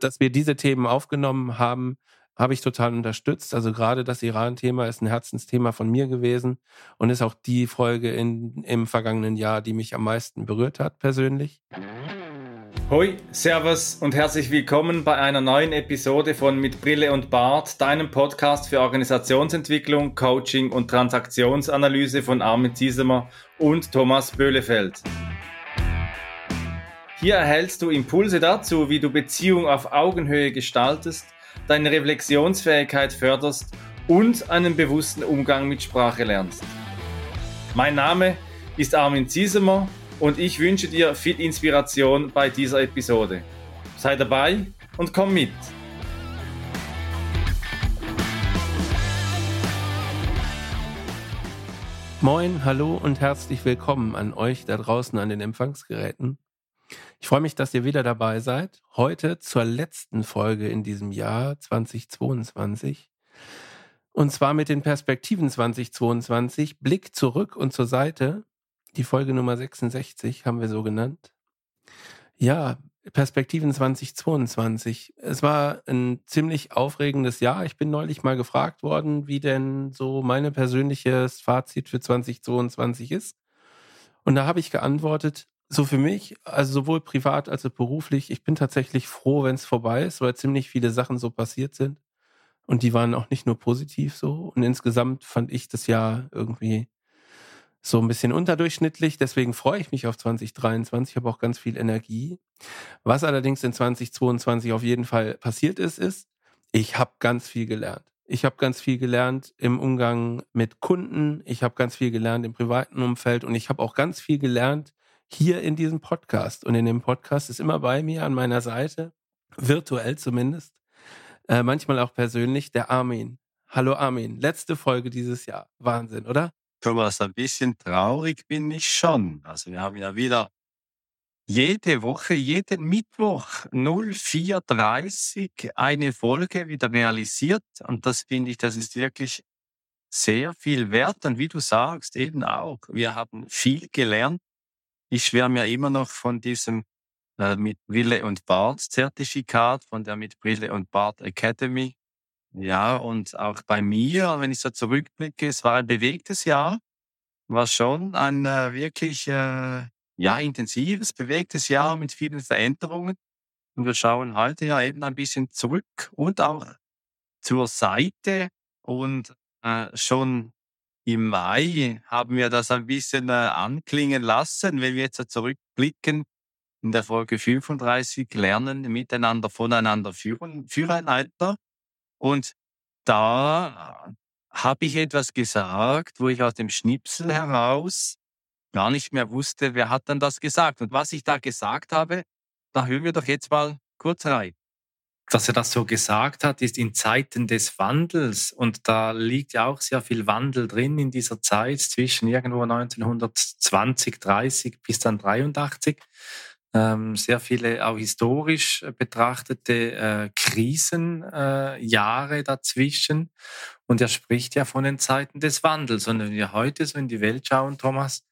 dass wir diese Themen aufgenommen haben, habe ich total unterstützt. Also gerade das Iran-Thema ist ein Herzensthema von mir gewesen und ist auch die Folge in, im vergangenen Jahr, die mich am meisten berührt hat persönlich. Hoi, Servus und herzlich willkommen bei einer neuen Episode von Mit Brille und Bart, deinem Podcast für Organisationsentwicklung, Coaching und Transaktionsanalyse von Armin Ziesemer und Thomas Böhlefeld. Hier erhältst du Impulse dazu, wie du Beziehung auf Augenhöhe gestaltest, deine Reflexionsfähigkeit förderst und einen bewussten Umgang mit Sprache lernst. Mein Name ist Armin Ziesemer und ich wünsche dir viel Inspiration bei dieser Episode. Sei dabei und komm mit! Moin, hallo und herzlich willkommen an euch da draußen an den Empfangsgeräten. Ich freue mich, dass ihr wieder dabei seid. Heute zur letzten Folge in diesem Jahr 2022. Und zwar mit den Perspektiven 2022. Blick zurück und zur Seite die Folge Nummer 66 haben wir so genannt. Ja, Perspektiven 2022. Es war ein ziemlich aufregendes Jahr. Ich bin neulich mal gefragt worden, wie denn so meine persönliches Fazit für 2022 ist. Und da habe ich geantwortet, so für mich, also sowohl privat als auch beruflich, ich bin tatsächlich froh, wenn es vorbei ist, weil ziemlich viele Sachen so passiert sind. Und die waren auch nicht nur positiv so. Und insgesamt fand ich das Jahr irgendwie so ein bisschen unterdurchschnittlich. Deswegen freue ich mich auf 2023. Ich habe auch ganz viel Energie. Was allerdings in 2022 auf jeden Fall passiert ist, ist, ich habe ganz viel gelernt. Ich habe ganz viel gelernt im Umgang mit Kunden. Ich habe ganz viel gelernt im privaten Umfeld und ich habe auch ganz viel gelernt hier in diesem Podcast. Und in dem Podcast ist immer bei mir an meiner Seite, virtuell zumindest, äh, manchmal auch persönlich, der Armin. Hallo Armin, letzte Folge dieses Jahr. Wahnsinn, oder? Thomas, ein bisschen traurig bin ich schon. Also wir haben ja wieder jede Woche, jeden Mittwoch 04.30 eine Folge wieder realisiert. Und das finde ich, das ist wirklich sehr viel wert. Und wie du sagst, eben auch, wir haben viel gelernt. Ich schwärme ja immer noch von diesem äh, mit Brille und Bart Zertifikat, von der mit Brille und Bart Academy. Ja, und auch bei mir, wenn ich so zurückblicke, es war ein bewegtes Jahr, war schon ein äh, wirklich äh, ja intensives, bewegtes Jahr mit vielen Veränderungen. Und wir schauen heute ja eben ein bisschen zurück und auch zur Seite. Und äh, schon im Mai haben wir das ein bisschen äh, anklingen lassen, wenn wir jetzt zurückblicken. In der Folge 35 lernen miteinander voneinander führen, füreinander. Und da habe ich etwas gesagt, wo ich aus dem Schnipsel heraus gar nicht mehr wusste, wer hat dann das gesagt. Und was ich da gesagt habe, da hören wir doch jetzt mal kurz rein. Dass er das so gesagt hat, ist in Zeiten des Wandels. Und da liegt ja auch sehr viel Wandel drin in dieser Zeit zwischen irgendwo 1920, 30 bis dann 83 ähm, sehr viele auch historisch betrachtete äh, Krisenjahre äh, dazwischen. Und er spricht ja von den Zeiten des Wandels. Und wenn wir heute so in die Welt schauen, Thomas,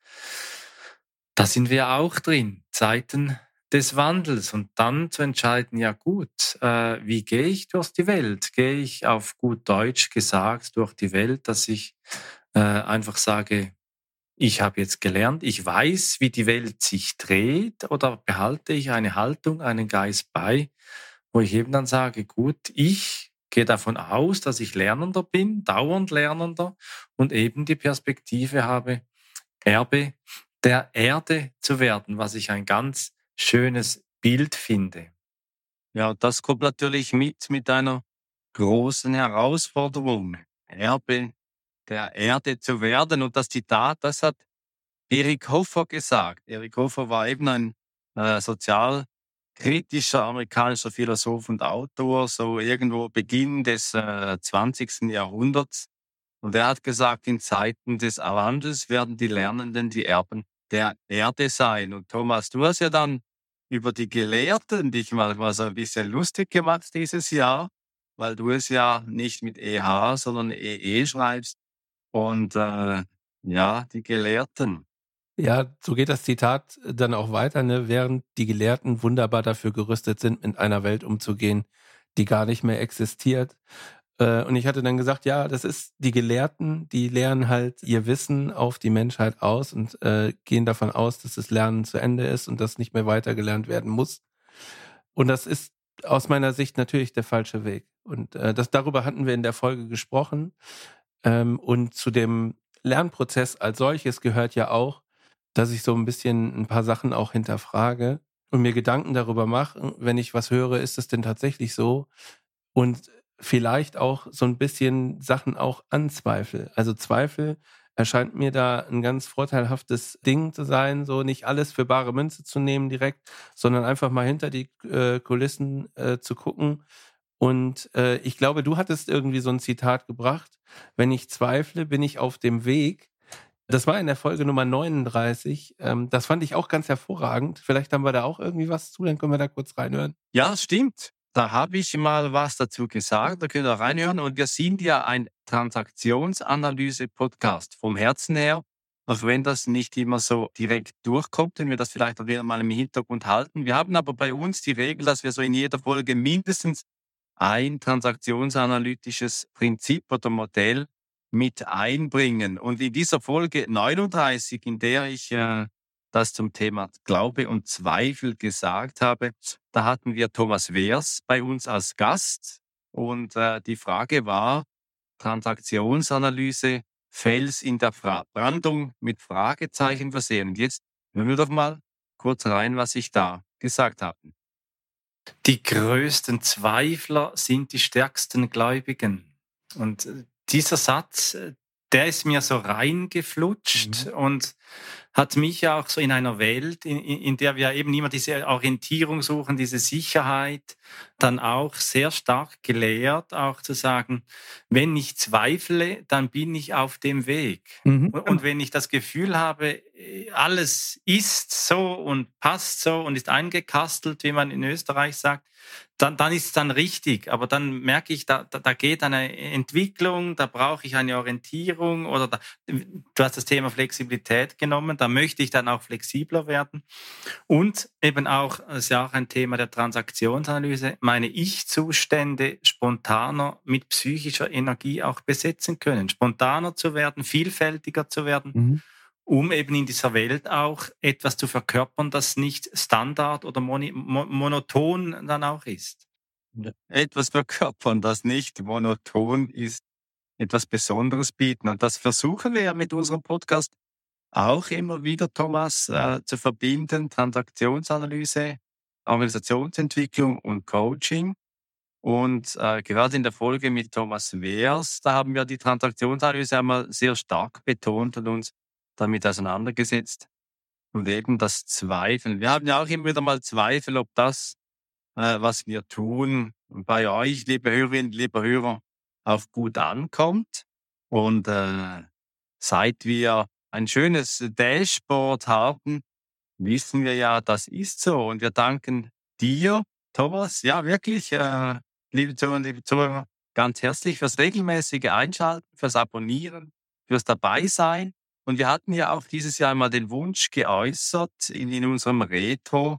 da sind wir auch drin. Zeiten des Wandels und dann zu entscheiden, ja gut, äh, wie gehe ich durch die Welt? Gehe ich auf gut Deutsch gesagt durch die Welt, dass ich äh, einfach sage, ich habe jetzt gelernt, ich weiß, wie die Welt sich dreht oder behalte ich eine Haltung, einen Geist bei, wo ich eben dann sage, gut, ich gehe davon aus, dass ich Lernender bin, dauernd Lernender und eben die Perspektive habe, Erbe der Erde zu werden, was ich ein ganz schönes Bild finde. Ja, das kommt natürlich mit mit einer großen Herausforderung. Erbe der Erde zu werden. Und das Zitat, das hat Erik Hofer gesagt. Erik Hofer war eben ein äh, sozialkritischer amerikanischer Philosoph und Autor, so irgendwo Beginn des äh, 20. Jahrhunderts. Und er hat gesagt, in Zeiten des Wandels werden die Lernenden die Erben der Erde sein. Und Thomas, du hast ja dann über die Gelehrten dich mal, mal so ein bisschen lustig gemacht dieses Jahr, weil du es ja nicht mit EH, sondern EE schreibst. Und äh, ja, die Gelehrten. Ja, so geht das Zitat dann auch weiter, ne? während die Gelehrten wunderbar dafür gerüstet sind, mit einer Welt umzugehen, die gar nicht mehr existiert. Äh, und ich hatte dann gesagt, ja, das ist die Gelehrten, die lehren halt ihr Wissen auf die Menschheit aus und äh, gehen davon aus, dass das Lernen zu Ende ist und das nicht mehr weitergelernt werden muss. Und das ist aus meiner Sicht natürlich der falsche Weg. Und äh, das darüber hatten wir in der Folge gesprochen. Ähm, und zu dem Lernprozess als solches gehört ja auch, dass ich so ein bisschen ein paar Sachen auch hinterfrage und mir Gedanken darüber mache, wenn ich was höre, ist es denn tatsächlich so? Und vielleicht auch so ein bisschen Sachen auch anzweifle. Also Zweifel erscheint mir da ein ganz vorteilhaftes Ding zu sein, so nicht alles für bare Münze zu nehmen direkt, sondern einfach mal hinter die äh, Kulissen äh, zu gucken. Und äh, ich glaube, du hattest irgendwie so ein Zitat gebracht. Wenn ich zweifle, bin ich auf dem Weg. Das war in der Folge Nummer 39. Ähm, das fand ich auch ganz hervorragend. Vielleicht haben wir da auch irgendwie was zu, dann können wir da kurz reinhören. Ja, stimmt. Da habe ich mal was dazu gesagt, da könnt ihr reinhören. Und wir sind ja ein Transaktionsanalyse-Podcast vom Herzen her. Auch wenn das nicht immer so direkt durchkommt, wenn wir das vielleicht auch wieder mal im Hintergrund halten. Wir haben aber bei uns die Regel, dass wir so in jeder Folge mindestens ein transaktionsanalytisches Prinzip oder Modell mit einbringen. Und in dieser Folge 39, in der ich äh, das zum Thema Glaube und Zweifel gesagt habe, da hatten wir Thomas Wehrs bei uns als Gast. Und äh, die Frage war, Transaktionsanalyse, Fels in der Fra Brandung mit Fragezeichen versehen. Und jetzt hören wir doch mal kurz rein, was ich da gesagt habe. Die größten Zweifler sind die stärksten Gläubigen. Und äh, dieser Satz, äh, der ist mir so reingeflutscht mhm. und hat mich auch so in einer Welt, in, in der wir eben immer diese Orientierung suchen, diese Sicherheit, dann auch sehr stark gelehrt, auch zu sagen, wenn ich zweifle, dann bin ich auf dem Weg. Mhm. Und, und wenn ich das Gefühl habe, alles ist so und passt so und ist eingekastelt, wie man in Österreich sagt, dann, dann ist es dann richtig. Aber dann merke ich, da, da, da geht eine Entwicklung, da brauche ich eine Orientierung oder da, du hast das Thema Flexibilität genommen, da möchte ich dann auch flexibler werden. Und eben auch, das ist ja auch ein Thema der Transaktionsanalyse, meine Ich-Zustände spontaner mit psychischer Energie auch besetzen können. Spontaner zu werden, vielfältiger zu werden. Mhm um eben in dieser Welt auch etwas zu verkörpern, das nicht Standard oder monoton dann auch ist. Etwas verkörpern, das nicht monoton ist, etwas Besonderes bieten. Und das versuchen wir ja mit unserem Podcast auch immer wieder, Thomas, äh, zu verbinden. Transaktionsanalyse, Organisationsentwicklung und Coaching. Und äh, gerade in der Folge mit Thomas Wehrs, da haben wir die Transaktionsanalyse einmal sehr stark betont und uns damit auseinandergesetzt und eben das Zweifeln. Wir haben ja auch immer wieder mal Zweifel, ob das, äh, was wir tun, bei euch, liebe Hörerinnen, liebe Hörer, auch gut ankommt. Und äh, seit wir ein schönes Dashboard haben, wissen wir ja, das ist so. Und wir danken dir, Thomas, ja wirklich, äh, liebe Zuhörer, liebe Zuhörer, ganz herzlich fürs regelmäßige Einschalten, fürs Abonnieren, fürs Dabeisein. Und wir hatten ja auch dieses Jahr mal den Wunsch geäußert in, in unserem Retro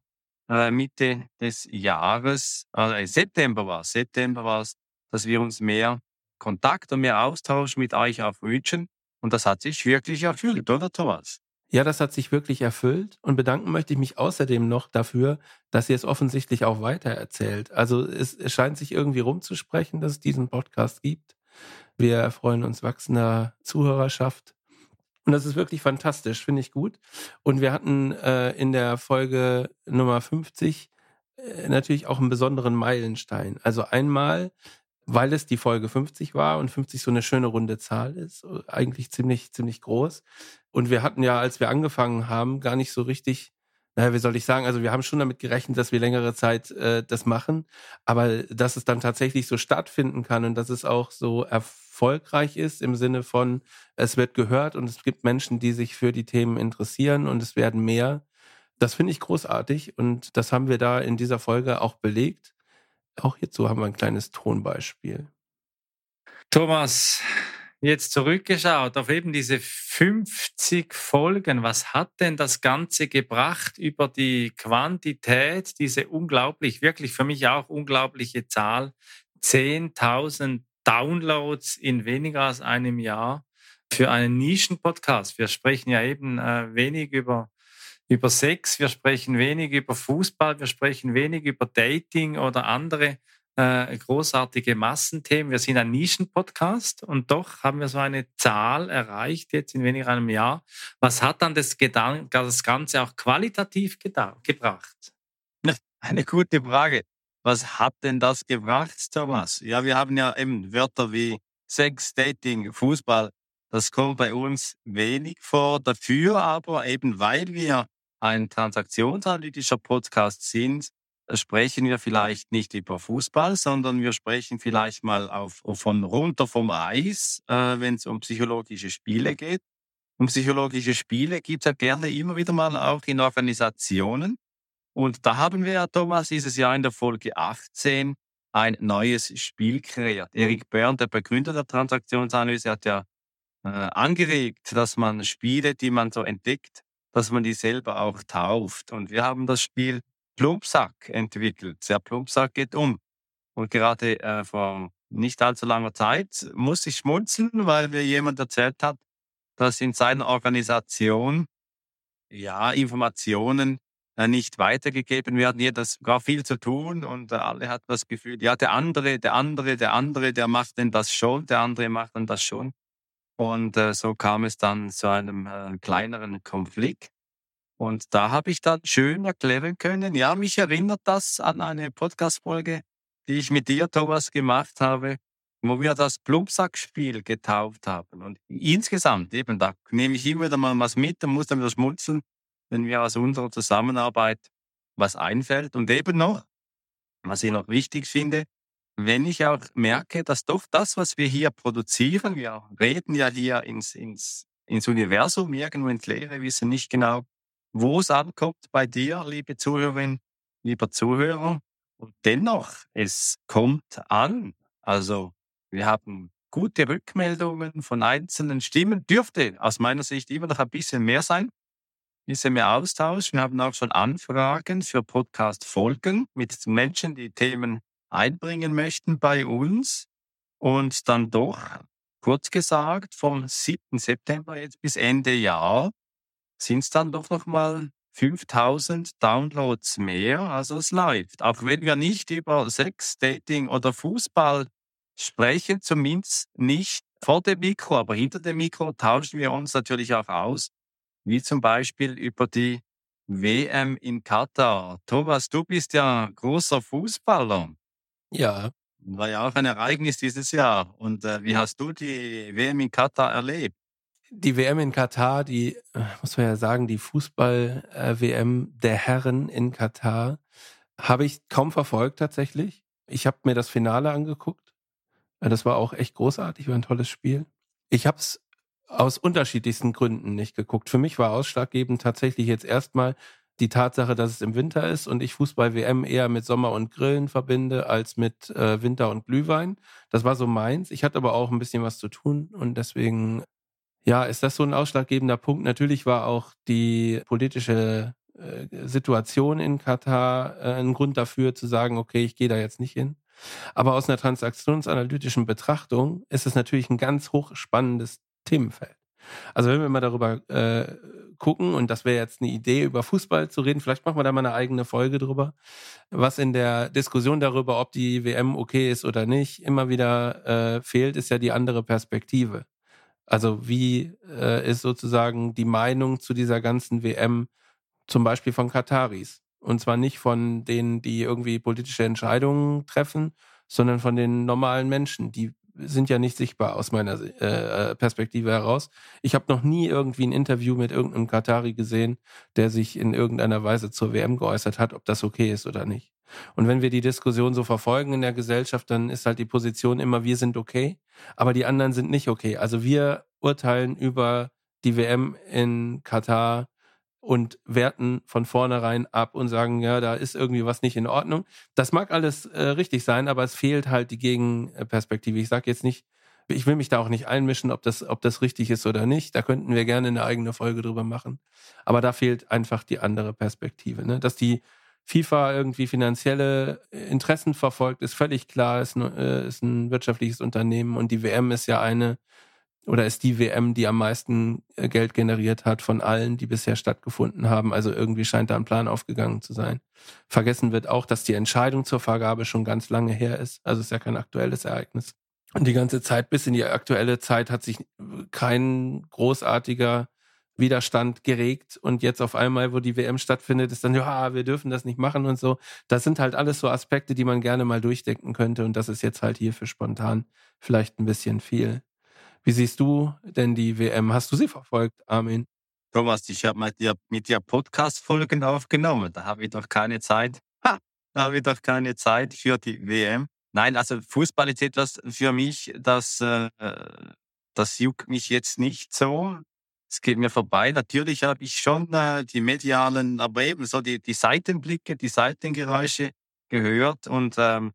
äh, Mitte des Jahres, äh, September war es, September war es, dass wir uns mehr Kontakt und mehr Austausch mit euch auch wünschen. Und das hat sich wirklich erfüllt, oder Thomas? Ja, das hat sich wirklich erfüllt und bedanken möchte ich mich außerdem noch dafür, dass ihr es offensichtlich auch weitererzählt. Also es, scheint sich irgendwie rumzusprechen, dass es diesen Podcast gibt. Wir erfreuen uns wachsender Zuhörerschaft und das ist wirklich fantastisch, finde ich gut. Und wir hatten äh, in der Folge Nummer 50 äh, natürlich auch einen besonderen Meilenstein. Also einmal, weil es die Folge 50 war und 50 so eine schöne runde Zahl ist, eigentlich ziemlich, ziemlich groß. Und wir hatten ja, als wir angefangen haben, gar nicht so richtig naja, wie soll ich sagen, also wir haben schon damit gerechnet, dass wir längere Zeit äh, das machen, aber dass es dann tatsächlich so stattfinden kann und dass es auch so erfolgreich ist im Sinne von, es wird gehört und es gibt Menschen, die sich für die Themen interessieren und es werden mehr. Das finde ich großartig und das haben wir da in dieser Folge auch belegt. Auch hierzu haben wir ein kleines Tonbeispiel. Thomas, jetzt zurückgeschaut auf eben diese 50 Folgen. Was hat denn das Ganze gebracht über die Quantität, diese unglaublich, wirklich für mich auch unglaubliche Zahl, 10.000 Downloads in weniger als einem Jahr für einen Nischenpodcast. Wir sprechen ja eben äh, wenig über über Sex, wir sprechen wenig über Fußball, wir sprechen wenig über Dating oder andere äh, großartige Massenthemen. Wir sind ein Nischenpodcast und doch haben wir so eine Zahl erreicht jetzt in weniger einem Jahr. Was hat dann das, Gedan das Ganze auch qualitativ gebracht? Eine gute Frage. Was hat denn das gebracht, Thomas? Ja, wir haben ja eben Wörter wie Sex, Dating, Fußball. Das kommt bei uns wenig vor. Dafür aber eben, weil wir ein transaktionsanalytischer Podcast sind, sprechen wir vielleicht nicht über Fußball, sondern wir sprechen vielleicht mal auf, von runter vom Eis, äh, wenn es um psychologische Spiele geht. Und psychologische Spiele gibt es ja gerne immer wieder mal auch in Organisationen. Und da haben wir ja, Thomas, dieses Jahr in der Folge 18 ein neues Spiel kreiert. Erik Börn, der Begründer der Transaktionsanalyse, hat ja äh, angeregt, dass man Spiele, die man so entdeckt, dass man die selber auch tauft. Und wir haben das Spiel Plumpsack entwickelt. Der Plumpsack geht um. Und gerade äh, vor nicht allzu langer Zeit muss ich schmunzeln, weil mir jemand erzählt hat, dass in seiner Organisation ja Informationen äh, nicht weitergegeben werden. Jeder hat gar viel zu tun und äh, alle hat das Gefühl, ja, der andere, der andere, der andere, der macht denn das schon, der andere macht dann das schon. Und äh, so kam es dann zu einem äh, kleineren Konflikt. Und da habe ich dann schön erklären können, ja, mich erinnert das an eine Podcast-Folge, die ich mit dir, Thomas, gemacht habe, wo wir das Plumpsack-Spiel getauft haben. Und insgesamt, eben, da nehme ich immer wieder mal was mit und muss dann wieder schmunzeln, wenn mir aus unserer Zusammenarbeit was einfällt. Und eben noch, was ich noch wichtig finde, wenn ich auch merke, dass doch das, was wir hier produzieren, wir reden ja hier ins, ins, ins Universum, irgendwo ins Leere, wissen nicht genau, wo es ankommt bei dir, liebe Zuhörerin, lieber Zuhörer. Und dennoch, es kommt an. Also wir haben gute Rückmeldungen von einzelnen Stimmen. Dürfte aus meiner Sicht immer noch ein bisschen mehr sein. Ein bisschen mehr Austausch. Wir haben auch schon Anfragen für Podcast-Folgen mit Menschen, die Themen einbringen möchten bei uns. Und dann doch, kurz gesagt, vom 7. September jetzt bis Ende Jahr sind es dann doch noch mal 5000 Downloads mehr. Also es läuft. Auch wenn wir nicht über Sex, Dating oder Fußball sprechen, zumindest nicht vor dem Mikro, aber hinter dem Mikro tauschen wir uns natürlich auch aus, wie zum Beispiel über die WM in Katar. Thomas, du bist ja großer Fußballer. Ja. War ja auch ein Ereignis dieses Jahr. Und äh, wie hast du die WM in Katar erlebt? die WM in Katar, die, äh, muss man ja sagen, die Fußball-WM der Herren in Katar, habe ich kaum verfolgt tatsächlich. Ich habe mir das Finale angeguckt. Äh, das war auch echt großartig, war ein tolles Spiel. Ich habe es aus unterschiedlichsten Gründen nicht geguckt. Für mich war ausschlaggebend tatsächlich jetzt erstmal die Tatsache, dass es im Winter ist und ich Fußball-WM eher mit Sommer und Grillen verbinde als mit äh, Winter und Glühwein. Das war so meins. Ich hatte aber auch ein bisschen was zu tun und deswegen ja, ist das so ein ausschlaggebender Punkt? Natürlich war auch die politische äh, Situation in Katar äh, ein Grund dafür zu sagen, okay, ich gehe da jetzt nicht hin. Aber aus einer transaktionsanalytischen Betrachtung ist es natürlich ein ganz hochspannendes Themenfeld. Also wenn wir mal darüber äh, gucken, und das wäre jetzt eine Idee, über Fußball zu reden, vielleicht machen wir da mal eine eigene Folge drüber, was in der Diskussion darüber, ob die WM okay ist oder nicht, immer wieder äh, fehlt, ist ja die andere Perspektive. Also wie äh, ist sozusagen die Meinung zu dieser ganzen WM zum Beispiel von Kataris? Und zwar nicht von denen, die irgendwie politische Entscheidungen treffen, sondern von den normalen Menschen, die sind ja nicht sichtbar aus meiner äh, Perspektive heraus. Ich habe noch nie irgendwie ein Interview mit irgendeinem Katari gesehen, der sich in irgendeiner Weise zur WM geäußert hat, ob das okay ist oder nicht. Und wenn wir die Diskussion so verfolgen in der Gesellschaft, dann ist halt die Position immer, wir sind okay, aber die anderen sind nicht okay. Also wir urteilen über die WM in Katar und werten von vornherein ab und sagen, ja, da ist irgendwie was nicht in Ordnung. Das mag alles äh, richtig sein, aber es fehlt halt die Gegenperspektive. Ich sage jetzt nicht, Ich will mich da auch nicht einmischen, ob das, ob das richtig ist oder nicht. Da könnten wir gerne eine eigene Folge drüber machen. Aber da fehlt einfach die andere Perspektive. Ne? Dass die FIFA irgendwie finanzielle Interessen verfolgt, ist völlig klar, ist äh, ist ein wirtschaftliches Unternehmen und die WM ist ja eine oder ist die WM, die am meisten äh, Geld generiert hat von allen, die bisher stattgefunden haben. Also irgendwie scheint da ein Plan aufgegangen zu sein. Vergessen wird auch, dass die Entscheidung zur Vergabe schon ganz lange her ist. Also ist ja kein aktuelles Ereignis. Und die ganze Zeit bis in die aktuelle Zeit hat sich kein großartiger Widerstand geregt und jetzt auf einmal, wo die WM stattfindet, ist dann, ja, wir dürfen das nicht machen und so. Das sind halt alles so Aspekte, die man gerne mal durchdenken könnte und das ist jetzt halt hier für spontan vielleicht ein bisschen viel. Wie siehst du denn die WM? Hast du sie verfolgt, Armin? Thomas, ich habe mit dir, mit dir Podcast-Folgen aufgenommen. Da habe ich doch keine Zeit. Ha, da habe ich doch keine Zeit für die WM. Nein, also Fußball ist etwas für mich, das, äh, das juckt mich jetzt nicht so es geht mir vorbei. Natürlich habe ich schon äh, die medialen, aber eben so die, die Seitenblicke, die Seitengeräusche gehört. Und ähm,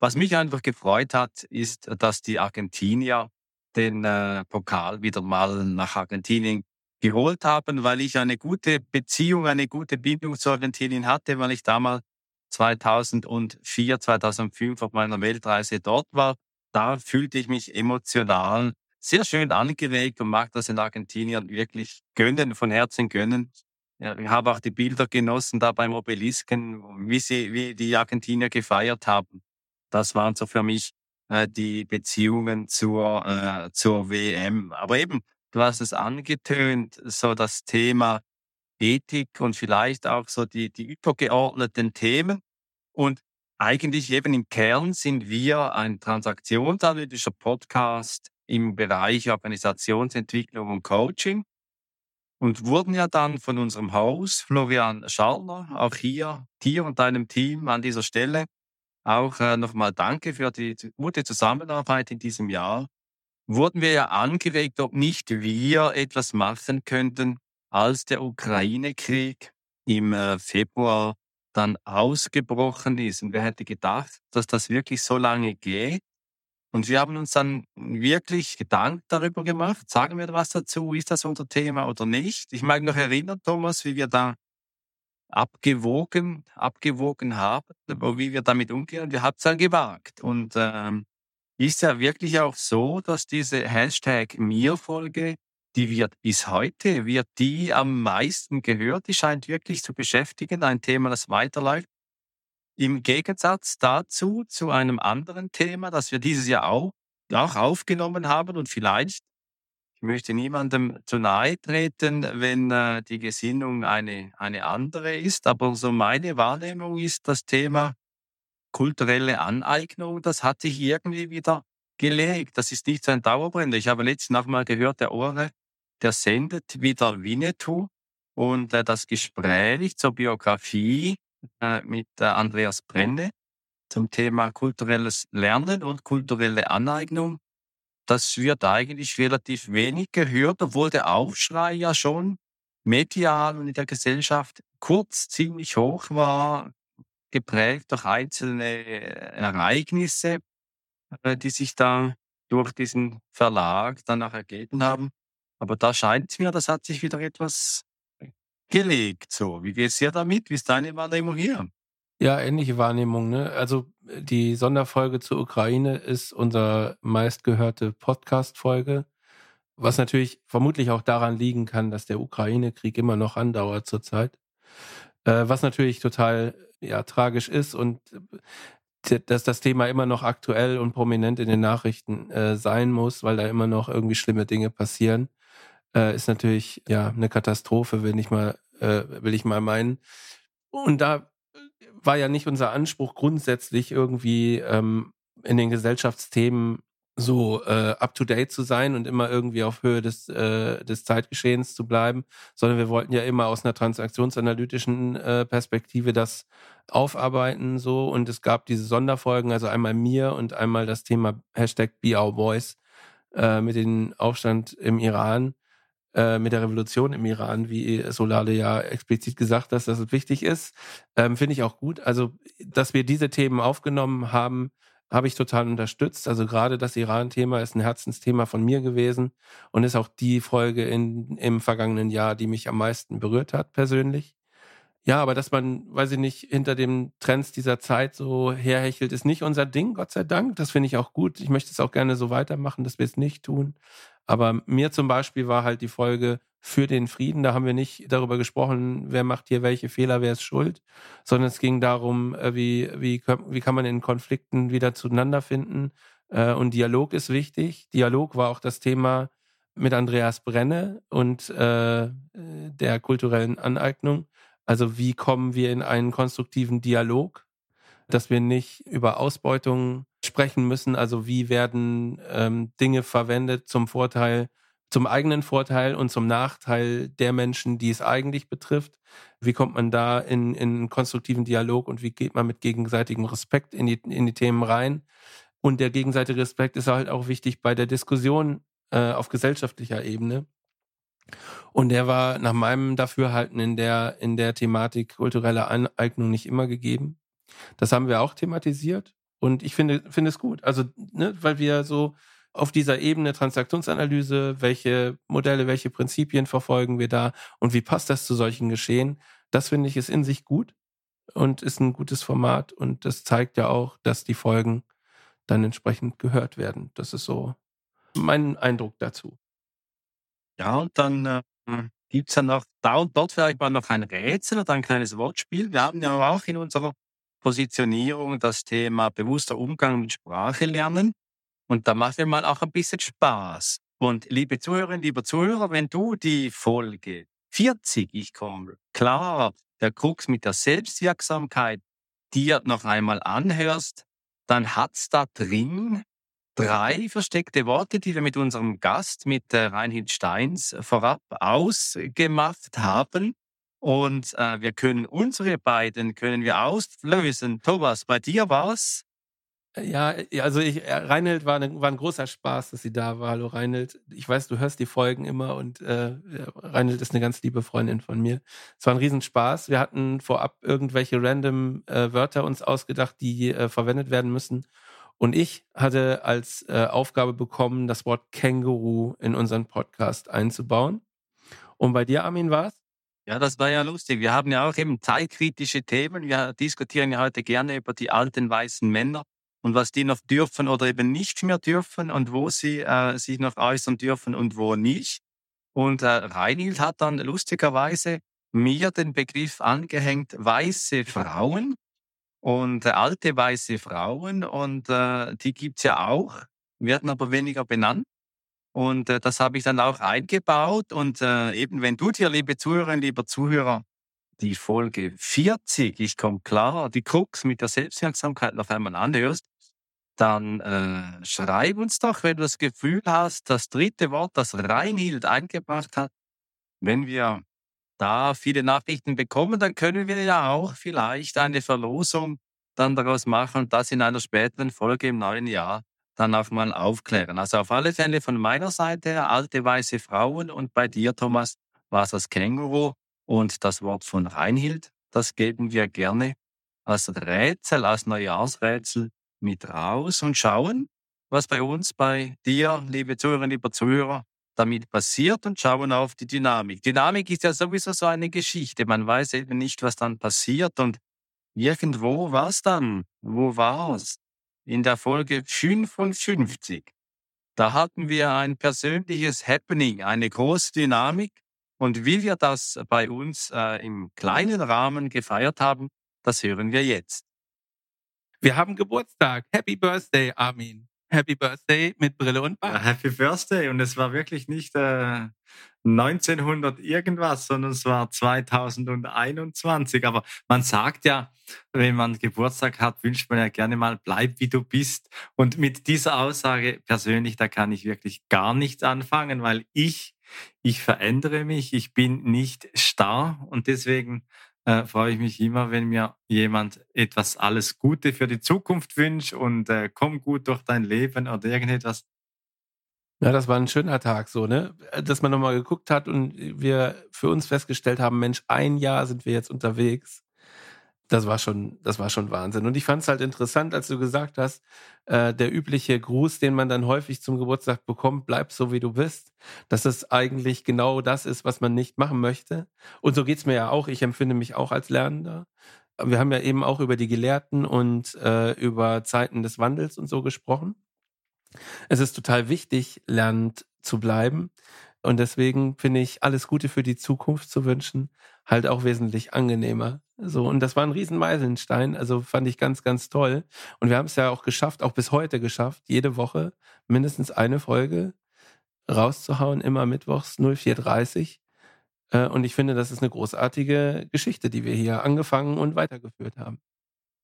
was mich einfach gefreut hat, ist, dass die Argentinier den äh, Pokal wieder mal nach Argentinien geholt haben, weil ich eine gute Beziehung, eine gute Bindung zu Argentinien hatte, weil ich damals 2004, 2005 auf meiner Weltreise dort war. Da fühlte ich mich emotional sehr schön angeregt und mag das in Argentinien wirklich gönnen, von Herzen gönnen. Ja, ich habe auch die Bilder genossen da beim Obelisken, wie sie, wie die Argentinier gefeiert haben. Das waren so für mich äh, die Beziehungen zur, äh, zur WM. Aber eben, du hast es angetönt, so das Thema Ethik und vielleicht auch so die, die übergeordneten Themen. Und eigentlich eben im Kern sind wir ein transaktionsanalytischer Podcast, im Bereich Organisationsentwicklung und Coaching und wurden ja dann von unserem Haus, Florian Scharner, auch hier, dir und deinem Team an dieser Stelle auch äh, nochmal danke für die gute Zusammenarbeit in diesem Jahr, wurden wir ja angeregt, ob nicht wir etwas machen könnten, als der Ukraine-Krieg im äh, Februar dann ausgebrochen ist. Und wer hätte gedacht, dass das wirklich so lange geht? Und wir haben uns dann wirklich Gedanken darüber gemacht. Sagen wir was dazu? Ist das unser Thema oder nicht? Ich mag noch erinnern, Thomas, wie wir da abgewogen, abgewogen haben, wie wir damit umgehen. Wir haben es dann gewagt. Und ähm, ist ja wirklich auch so, dass diese Hashtag Mir-Folge, die wird bis heute, wird die am meisten gehört. Die scheint wirklich zu beschäftigen. Ein Thema, das weiterläuft. Im Gegensatz dazu zu einem anderen Thema, das wir dieses Jahr auch, auch aufgenommen haben und vielleicht, ich möchte niemandem zu nahe treten, wenn äh, die Gesinnung eine, eine andere ist, aber so meine Wahrnehmung ist das Thema kulturelle Aneignung, das hat sich irgendwie wieder gelegt. Das ist nicht so ein Dauerbrenner. Ich habe letztens noch mal gehört, der Ohre, der sendet wieder Winnetou und äh, das Gespräch zur Biografie äh, mit äh, Andreas Brenne zum Thema kulturelles Lernen und kulturelle Aneignung. Das wird eigentlich relativ wenig gehört, obwohl der Aufschrei ja schon medial und in der Gesellschaft kurz ziemlich hoch war, geprägt durch einzelne Ereignisse, äh, die sich da durch diesen Verlag danach ergeben haben. Aber da scheint es mir, das hat sich wieder etwas gelegt. So, wie geht's dir damit? Wie ist deine Wahrnehmung hier? Ja, ähnliche Wahrnehmung. Ne? Also die Sonderfolge zur Ukraine ist unsere meistgehörte Podcast-Folge, was natürlich vermutlich auch daran liegen kann, dass der Ukraine-Krieg immer noch andauert zurzeit. Äh, was natürlich total ja, tragisch ist und äh, dass das Thema immer noch aktuell und prominent in den Nachrichten äh, sein muss, weil da immer noch irgendwie schlimme Dinge passieren äh, ist natürlich ja eine Katastrophe, will ich mal, äh, will ich mal meinen. Und da war ja nicht unser Anspruch grundsätzlich irgendwie ähm, in den Gesellschaftsthemen so äh, up to date zu sein und immer irgendwie auf Höhe des, äh, des Zeitgeschehens zu bleiben, sondern wir wollten ja immer aus einer transaktionsanalytischen äh, Perspektive das aufarbeiten so. Und es gab diese Sonderfolgen, also einmal mir und einmal das Thema Hashtag Be Our Voice äh, mit dem Aufstand im Iran äh, mit der Revolution im Iran, wie Solade ja explizit gesagt hat, dass das wichtig ist, ähm, finde ich auch gut. Also, dass wir diese Themen aufgenommen haben, habe ich total unterstützt. Also gerade das Iran-Thema ist ein Herzensthema von mir gewesen und ist auch die Folge in, im vergangenen Jahr, die mich am meisten berührt hat persönlich. Ja, aber dass man, weiß ich nicht, hinter dem Trends dieser Zeit so herhechelt, ist nicht unser Ding, Gott sei Dank. Das finde ich auch gut. Ich möchte es auch gerne so weitermachen, dass wir es nicht tun. Aber mir zum Beispiel war halt die Folge für den Frieden. Da haben wir nicht darüber gesprochen, wer macht hier welche Fehler, wer ist schuld, sondern es ging darum, äh, wie, wie, wie kann man in Konflikten wieder zueinander finden. Äh, und Dialog ist wichtig. Dialog war auch das Thema mit Andreas Brenne und äh, der kulturellen Aneignung. Also wie kommen wir in einen konstruktiven Dialog, dass wir nicht über Ausbeutung sprechen müssen. Also wie werden ähm, Dinge verwendet zum Vorteil zum eigenen Vorteil und zum Nachteil der Menschen, die es eigentlich betrifft. Wie kommt man da in, in einen konstruktiven Dialog und wie geht man mit gegenseitigem Respekt in die, in die Themen rein? Und der gegenseitige Respekt ist halt auch wichtig bei der Diskussion äh, auf gesellschaftlicher Ebene. Und der war nach meinem Dafürhalten in der, in der Thematik kulturelle Aneignung nicht immer gegeben. Das haben wir auch thematisiert. Und ich finde, finde es gut. Also, ne, weil wir so auf dieser Ebene Transaktionsanalyse, welche Modelle, welche Prinzipien verfolgen wir da und wie passt das zu solchen Geschehen, das finde ich ist in sich gut und ist ein gutes Format und das zeigt ja auch, dass die Folgen dann entsprechend gehört werden. Das ist so mein Eindruck dazu. Ja, und dann äh, gibt es ja noch da und dort vielleicht mal noch ein Rätsel oder ein kleines Wortspiel. Wir haben ja auch in unserer Positionierung das Thema bewusster Umgang mit Sprache lernen. Und da macht mir mal auch ein bisschen Spaß. Und liebe Zuhörerinnen, lieber Zuhörer, wenn du die Folge 40, ich komme klar, der Krux mit der Selbstwirksamkeit, dir noch einmal anhörst, dann hat's da drin drei versteckte Worte, die wir mit unserem Gast, mit äh, Reinhild Steins, vorab ausgemacht haben. Und äh, wir können unsere beiden können wir auslösen. Thomas, bei dir war's ja, also ich, äh, Reinhild war, ne, war ein großer Spaß, dass sie da war. Hallo Reinhild. Ich weiß, du hörst die Folgen immer und äh, Reinhild ist eine ganz liebe Freundin von mir. Es war ein Riesenspaß. Wir hatten vorab irgendwelche random äh, Wörter uns ausgedacht, die äh, verwendet werden müssen. Und ich hatte als äh, Aufgabe bekommen, das Wort Känguru in unseren Podcast einzubauen. Und bei dir, Armin, war es? Ja, das war ja lustig. Wir haben ja auch eben zeitkritische Themen. Wir diskutieren ja heute gerne über die alten weißen Männer und was die noch dürfen oder eben nicht mehr dürfen und wo sie äh, sich noch äußern dürfen und wo nicht. Und äh, Reinhild hat dann lustigerweise mir den Begriff angehängt, weiße Frauen und äh, alte weiße Frauen und äh, die gibt's ja auch, werden aber weniger benannt. Und äh, das habe ich dann auch eingebaut. Und äh, eben, wenn du dir, liebe Zuhörerinnen, lieber Zuhörer, die Folge 40, ich komme klar, die Krux mit der Selbstwirksamkeit noch einmal anhörst, dann äh, schreib uns doch, wenn du das Gefühl hast, das dritte Wort, das Reinhild eingebracht hat, wenn wir da viele Nachrichten bekommen, dann können wir ja auch vielleicht eine Verlosung dann daraus machen und das in einer späteren Folge im neuen Jahr dann auch mal aufklären. Also auf alle Fälle von meiner Seite alte weiße Frauen und bei dir, Thomas, war es das Känguru und das Wort von Reinhild, das geben wir gerne als Rätsel, als Neujahrsrätsel mit raus und schauen, was bei uns, bei dir, liebe Zuhörerinnen, lieber Zuhörer, damit passiert und schauen auf die Dynamik. Dynamik ist ja sowieso so eine Geschichte. Man weiß eben nicht, was dann passiert und irgendwo war es dann. Wo war es? In der Folge 55. Da hatten wir ein persönliches Happening, eine große Dynamik. Und wie wir das bei uns äh, im kleinen Rahmen gefeiert haben, das hören wir jetzt. Wir haben Geburtstag. Happy Birthday, Armin. Happy Birthday mit Brille und Bart. Ja, Happy Birthday. Und es war wirklich nicht äh, 1900 irgendwas, sondern es war 2021. Aber man sagt ja, wenn man Geburtstag hat, wünscht man ja gerne mal, bleib wie du bist. Und mit dieser Aussage persönlich, da kann ich wirklich gar nichts anfangen, weil ich, ich verändere mich, ich bin nicht starr und deswegen äh, freue ich mich immer, wenn mir jemand etwas alles Gute für die Zukunft wünscht und äh, komm gut durch dein Leben oder irgendetwas. Ja, das war ein schöner Tag so, ne? Dass man nochmal geguckt hat und wir für uns festgestellt haben, Mensch, ein Jahr sind wir jetzt unterwegs. Das war schon, das war schon Wahnsinn. Und ich fand es halt interessant, als du gesagt hast, äh, der übliche Gruß, den man dann häufig zum Geburtstag bekommt, bleib so wie du bist, dass es eigentlich genau das ist, was man nicht machen möchte. Und so geht's mir ja auch. Ich empfinde mich auch als Lernender. Wir haben ja eben auch über die Gelehrten und äh, über Zeiten des Wandels und so gesprochen. Es ist total wichtig, lernend zu bleiben. Und deswegen finde ich alles Gute für die Zukunft zu wünschen, halt auch wesentlich angenehmer. So, und das war ein riesen Meilenstein. Also fand ich ganz, ganz toll. Und wir haben es ja auch geschafft, auch bis heute geschafft, jede Woche mindestens eine Folge rauszuhauen, immer mittwochs 0430. Äh, und ich finde, das ist eine großartige Geschichte, die wir hier angefangen und weitergeführt haben.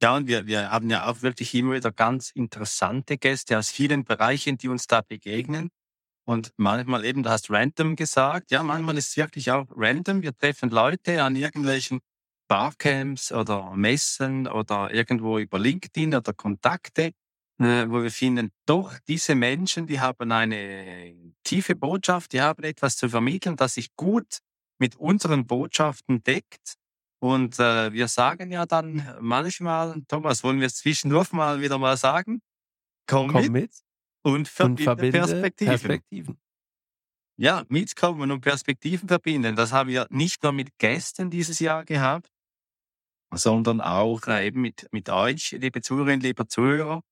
Ja, und wir, wir haben ja auch wirklich immer wieder ganz interessante Gäste aus vielen Bereichen, die uns da begegnen. Und manchmal eben, du hast random gesagt, ja, manchmal ist es wirklich auch random. Wir treffen Leute an irgendwelchen Barcamps oder Messen oder irgendwo über LinkedIn oder Kontakte, äh, wo wir finden, doch, diese Menschen, die haben eine tiefe Botschaft, die haben etwas zu vermitteln, das sich gut mit unseren Botschaften deckt. Und äh, wir sagen ja dann manchmal, Thomas, wollen wir es zwischendurch mal wieder mal sagen? Komm, Komm mit, mit, und verbinde, und verbinde Perspektiven. Perspektiven. Ja, mitkommen und Perspektiven verbinden. Das haben wir nicht nur mit Gästen dieses Jahr gehabt, sondern auch äh, eben mit, mit euch, liebe Zuhörerinnen, liebe Zuhörer.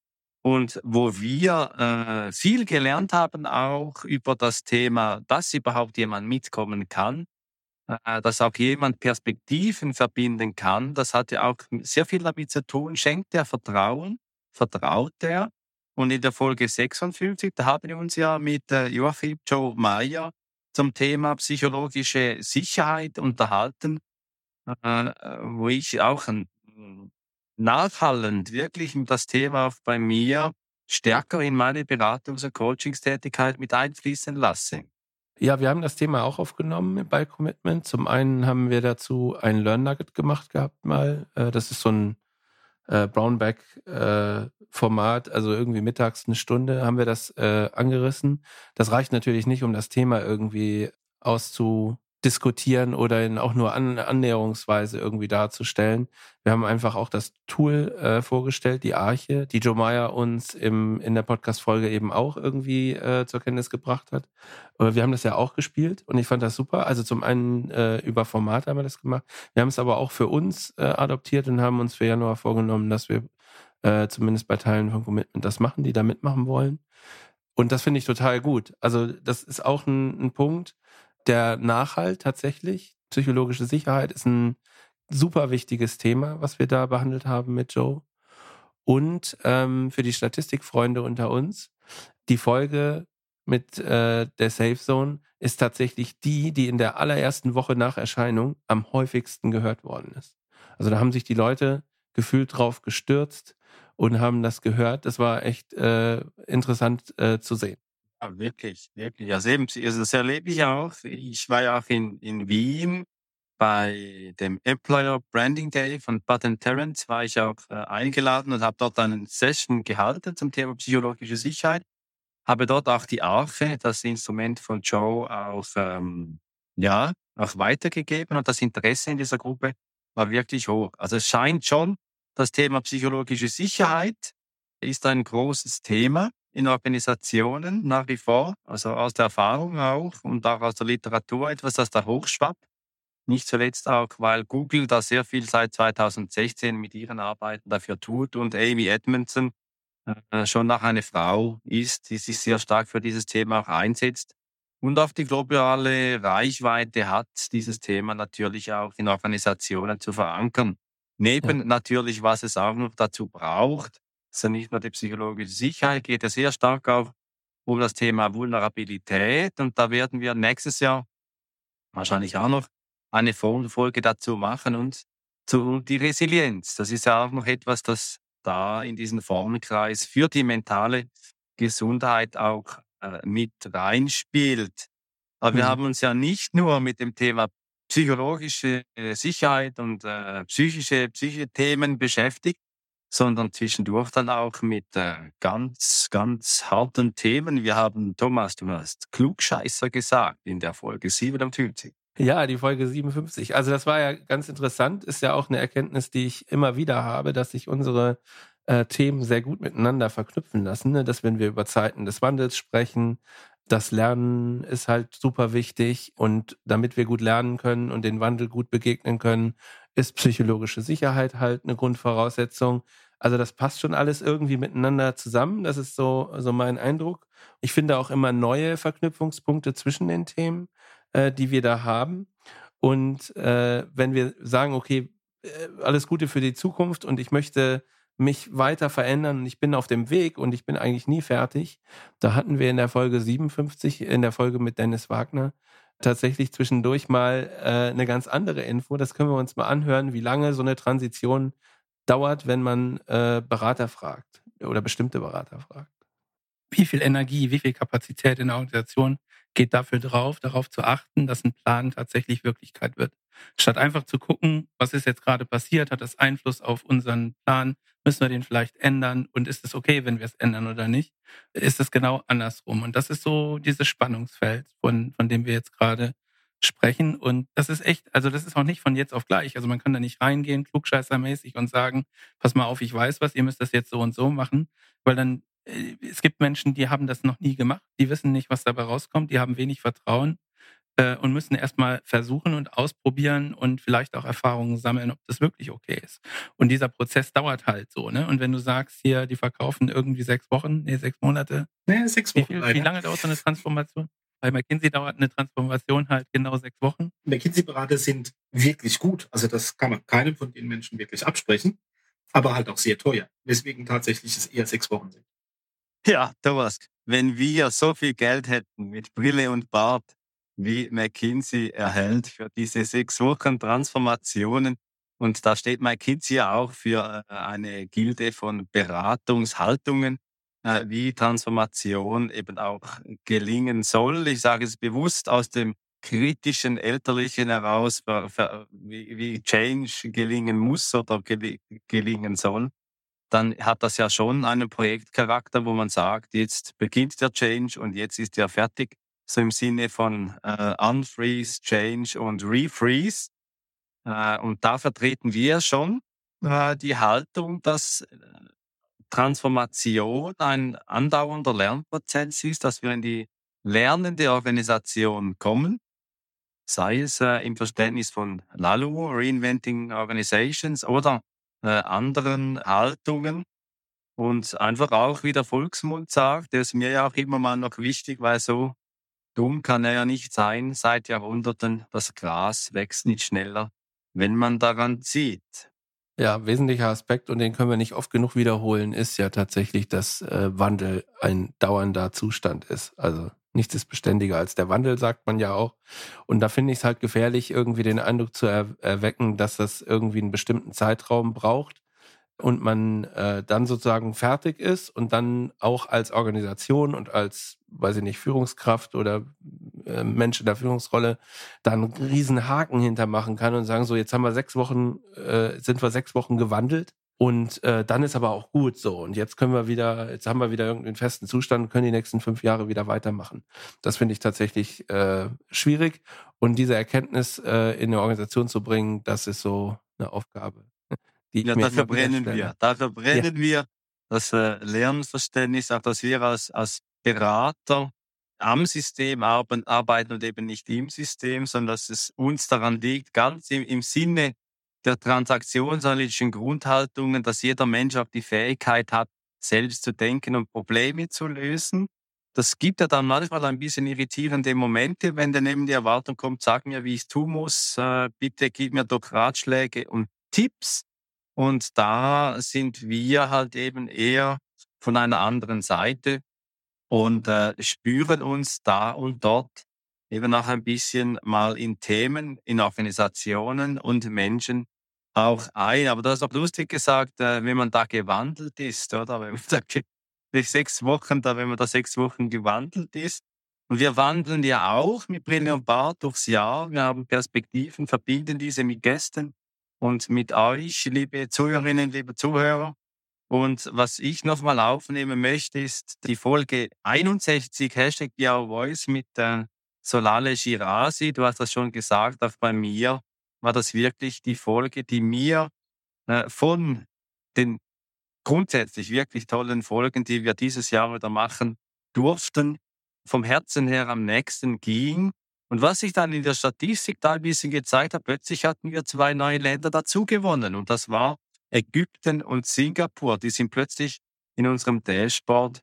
Und wo wir äh, viel gelernt haben, auch über das Thema, dass überhaupt jemand mitkommen kann, äh, dass auch jemand Perspektiven verbinden kann. Das hat ja auch sehr viel damit zu tun. Schenkt er Vertrauen? Vertraut er? Und in der Folge 56, da haben wir uns ja mit äh, Joachim Joe Meyer zum Thema psychologische Sicherheit unterhalten, äh, wo ich auch nachhallend wirklich das Thema bei mir stärker in meine Beratungs- und Coachingstätigkeit mit einfließen lasse. Ja, wir haben das Thema auch aufgenommen bei Commitment. Zum einen haben wir dazu ein Learn Nugget gemacht gehabt mal. Äh, das ist so ein äh, Brownback-Format, also irgendwie mittags eine Stunde haben wir das angerissen. Das reicht natürlich nicht, um das Thema irgendwie auszu diskutieren oder in auch nur an, annäherungsweise irgendwie darzustellen. Wir haben einfach auch das Tool äh, vorgestellt, die Arche, die Joe Meyer uns im, in der Podcast-Folge eben auch irgendwie äh, zur Kenntnis gebracht hat. Aber wir haben das ja auch gespielt und ich fand das super. Also zum einen äh, über Format haben wir das gemacht. Wir haben es aber auch für uns äh, adoptiert und haben uns für Januar vorgenommen, dass wir äh, zumindest bei Teilen von Commitment das machen, die da mitmachen wollen. Und das finde ich total gut. Also das ist auch ein, ein Punkt, der Nachhalt tatsächlich, psychologische Sicherheit ist ein super wichtiges Thema, was wir da behandelt haben mit Joe. Und ähm, für die Statistikfreunde unter uns, die Folge mit äh, der Safe Zone ist tatsächlich die, die in der allerersten Woche nach Erscheinung am häufigsten gehört worden ist. Also da haben sich die Leute gefühlt drauf gestürzt und haben das gehört. Das war echt äh, interessant äh, zu sehen. Ja, wirklich, wirklich. Also eben, also das erlebe ich auch. Ich war ja auch in, in Wien bei dem Employer Branding Day von Button Terrence war ich auch äh, eingeladen und habe dort eine Session gehalten zum Thema psychologische Sicherheit. Habe dort auch die Arche, das Instrument von Joe, auch, ähm, ja, auch weitergegeben und das Interesse in dieser Gruppe war wirklich hoch. Also es scheint schon, das Thema psychologische Sicherheit ist ein großes Thema in Organisationen nach wie vor, also aus der Erfahrung auch und auch aus der Literatur etwas, das da hochschwappt. Nicht zuletzt auch, weil Google da sehr viel seit 2016 mit ihren Arbeiten dafür tut und Amy Edmondson äh, schon nach einer Frau ist, die sich sehr stark für dieses Thema auch einsetzt und auf die globale Reichweite hat, dieses Thema natürlich auch in Organisationen zu verankern. Neben ja. natürlich, was es auch noch dazu braucht, ist ja nicht nur die psychologische Sicherheit, geht ja sehr stark auch um das Thema Vulnerabilität. Und da werden wir nächstes Jahr wahrscheinlich auch noch eine Folge dazu machen und zu die Resilienz. Das ist ja auch noch etwas, das da in diesen Formenkreis für die mentale Gesundheit auch äh, mit reinspielt. Aber mhm. wir haben uns ja nicht nur mit dem Thema psychologische äh, Sicherheit und äh, psychische, psychische Themen beschäftigt, sondern zwischendurch dann auch mit äh, ganz, ganz harten Themen. Wir haben, Thomas, du hast Klugscheißer gesagt in der Folge 57. Ja, die Folge 57. Also das war ja ganz interessant, ist ja auch eine Erkenntnis, die ich immer wieder habe, dass sich unsere äh, Themen sehr gut miteinander verknüpfen lassen. Ne? Dass wenn wir über Zeiten des Wandels sprechen, das Lernen ist halt super wichtig und damit wir gut lernen können und den Wandel gut begegnen können, ist psychologische Sicherheit halt eine Grundvoraussetzung. Also das passt schon alles irgendwie miteinander zusammen. Das ist so, so mein Eindruck. Ich finde auch immer neue Verknüpfungspunkte zwischen den Themen äh, die wir da haben. Und äh, wenn wir sagen, okay, äh, alles Gute für die Zukunft und ich möchte mich weiter verändern und ich bin auf dem Weg und ich bin eigentlich nie fertig. Da hatten wir in der Folge 57, in der Folge mit Dennis Wagner, tatsächlich zwischendurch mal äh, eine ganz andere Info. Das können wir uns mal anhören, wie lange so eine Transition dauert, wenn man äh, Berater fragt oder bestimmte Berater fragt. Wie viel Energie, wie viel Kapazität in der Organisation geht dafür drauf, darauf zu achten, dass ein Plan tatsächlich Wirklichkeit wird. Statt einfach zu gucken, was ist jetzt gerade passiert, hat das Einfluss auf unseren Plan, müssen wir den vielleicht ändern und ist es okay, wenn wir es ändern oder nicht, ist es genau andersrum. Und das ist so dieses Spannungsfeld, von, von dem wir jetzt gerade sprechen. Und das ist echt, also das ist auch nicht von jetzt auf gleich. Also man kann da nicht reingehen, klugscheißermäßig und sagen, pass mal auf, ich weiß was, ihr müsst das jetzt so und so machen, weil dann äh, es gibt Menschen, die haben das noch nie gemacht, die wissen nicht, was dabei rauskommt, die haben wenig Vertrauen äh, und müssen erstmal versuchen und ausprobieren und vielleicht auch Erfahrungen sammeln, ob das wirklich okay ist. Und dieser Prozess dauert halt so, ne? Und wenn du sagst, hier, die verkaufen irgendwie sechs Wochen, nee, sechs Monate. Nee, sechs Wochen. Wie, viel, wie lange dauert so eine Transformation? Bei McKinsey dauert eine Transformation halt genau sechs Wochen. McKinsey-Berater sind wirklich gut. Also das kann man keinem von den Menschen wirklich absprechen, aber halt auch sehr teuer. Deswegen tatsächlich es eher sechs Wochen sind. Ja, Thomas, wenn wir so viel Geld hätten mit Brille und Bart, wie McKinsey erhält für diese sechs Wochen Transformationen, und da steht McKinsey ja auch für äh, eine Gilde von Beratungshaltungen, äh, wie Transformation eben auch gelingen soll. Ich sage es bewusst aus dem kritischen Elterlichen heraus, wie Change gelingen muss oder gelingen soll dann hat das ja schon einen Projektcharakter, wo man sagt, jetzt beginnt der Change und jetzt ist er fertig. So im Sinne von äh, Unfreeze, Change und Refreeze. Äh, und da vertreten wir schon äh, die Haltung, dass äh, Transformation ein andauernder Lernprozess ist, dass wir in die lernende Organisation kommen, sei es äh, im Verständnis von LALU, Reinventing Organizations, oder äh, anderen Haltungen. Und einfach auch, wie der Volksmund sagt, der ist mir ja auch immer mal noch wichtig, weil so dumm kann er ja nicht sein. Seit Jahrhunderten, das Gras wächst nicht schneller, wenn man daran zieht. Ja, wesentlicher Aspekt, und den können wir nicht oft genug wiederholen, ist ja tatsächlich, dass äh, Wandel ein dauernder Zustand ist. Also nichts ist beständiger als der Wandel, sagt man ja auch. Und da finde ich es halt gefährlich, irgendwie den Eindruck zu er erwecken, dass das irgendwie einen bestimmten Zeitraum braucht und man äh, dann sozusagen fertig ist und dann auch als Organisation und als, weiß ich nicht, Führungskraft oder äh, Mensch in der Führungsrolle dann einen riesen Haken hintermachen kann und sagen, so jetzt haben wir sechs Wochen, äh, sind wir sechs Wochen gewandelt und äh, dann ist aber auch gut so. Und jetzt können wir wieder, jetzt haben wir wieder irgendeinen festen Zustand und können die nächsten fünf Jahre wieder weitermachen. Das finde ich tatsächlich äh, schwierig. Und diese Erkenntnis äh, in eine Organisation zu bringen, das ist so eine Aufgabe. Die ja, dafür brennen wir. Dafür brennen ja. wir das äh, Lernverständnis, auch dass wir als, als Berater am System arbeiten und eben nicht im System, sondern dass es uns daran liegt, ganz im, im Sinne der transaktionsanalytischen Grundhaltungen, dass jeder Mensch auch die Fähigkeit hat, selbst zu denken und Probleme zu lösen. Das gibt ja dann manchmal ein bisschen irritierende Momente, wenn dann eben die Erwartung kommt, sag mir, wie ich es tun muss, äh, bitte gib mir doch Ratschläge und Tipps. Und da sind wir halt eben eher von einer anderen Seite und äh, spüren uns da und dort eben auch ein bisschen mal in Themen, in Organisationen und Menschen auch ein. Aber du hast auch lustig gesagt, äh, wenn man da gewandelt ist, oder? Wenn man da sechs Wochen, da, wenn man da sechs Wochen gewandelt ist. Und wir wandeln ja auch mit Brille und Bart durchs Jahr. Wir haben Perspektiven, verbinden diese mit Gästen und mit euch, liebe Zuhörerinnen, liebe Zuhörer. Und was ich nochmal aufnehmen möchte, ist die Folge 61, Hashtag Your Voice mit äh, Solale Girasi, du hast das schon gesagt, auch bei mir war das wirklich die Folge, die mir äh, von den grundsätzlich wirklich tollen Folgen, die wir dieses Jahr wieder machen durften, vom Herzen her am nächsten ging. Und was sich dann in der Statistik da ein bisschen gezeigt hat, plötzlich hatten wir zwei neue Länder dazu gewonnen. Und das war Ägypten und Singapur. Die sind plötzlich in unserem Dashboard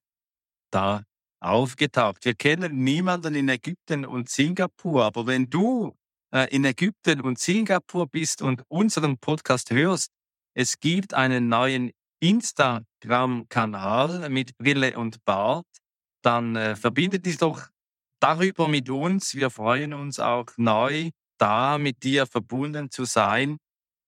da aufgetaucht. Wir kennen niemanden in Ägypten und Singapur, aber wenn du äh, in Ägypten und Singapur bist und unseren Podcast hörst, es gibt einen neuen Instagram-Kanal mit Brille und Bart, dann äh, verbinde dich doch darüber mit uns. Wir freuen uns auch neu, da mit dir verbunden zu sein.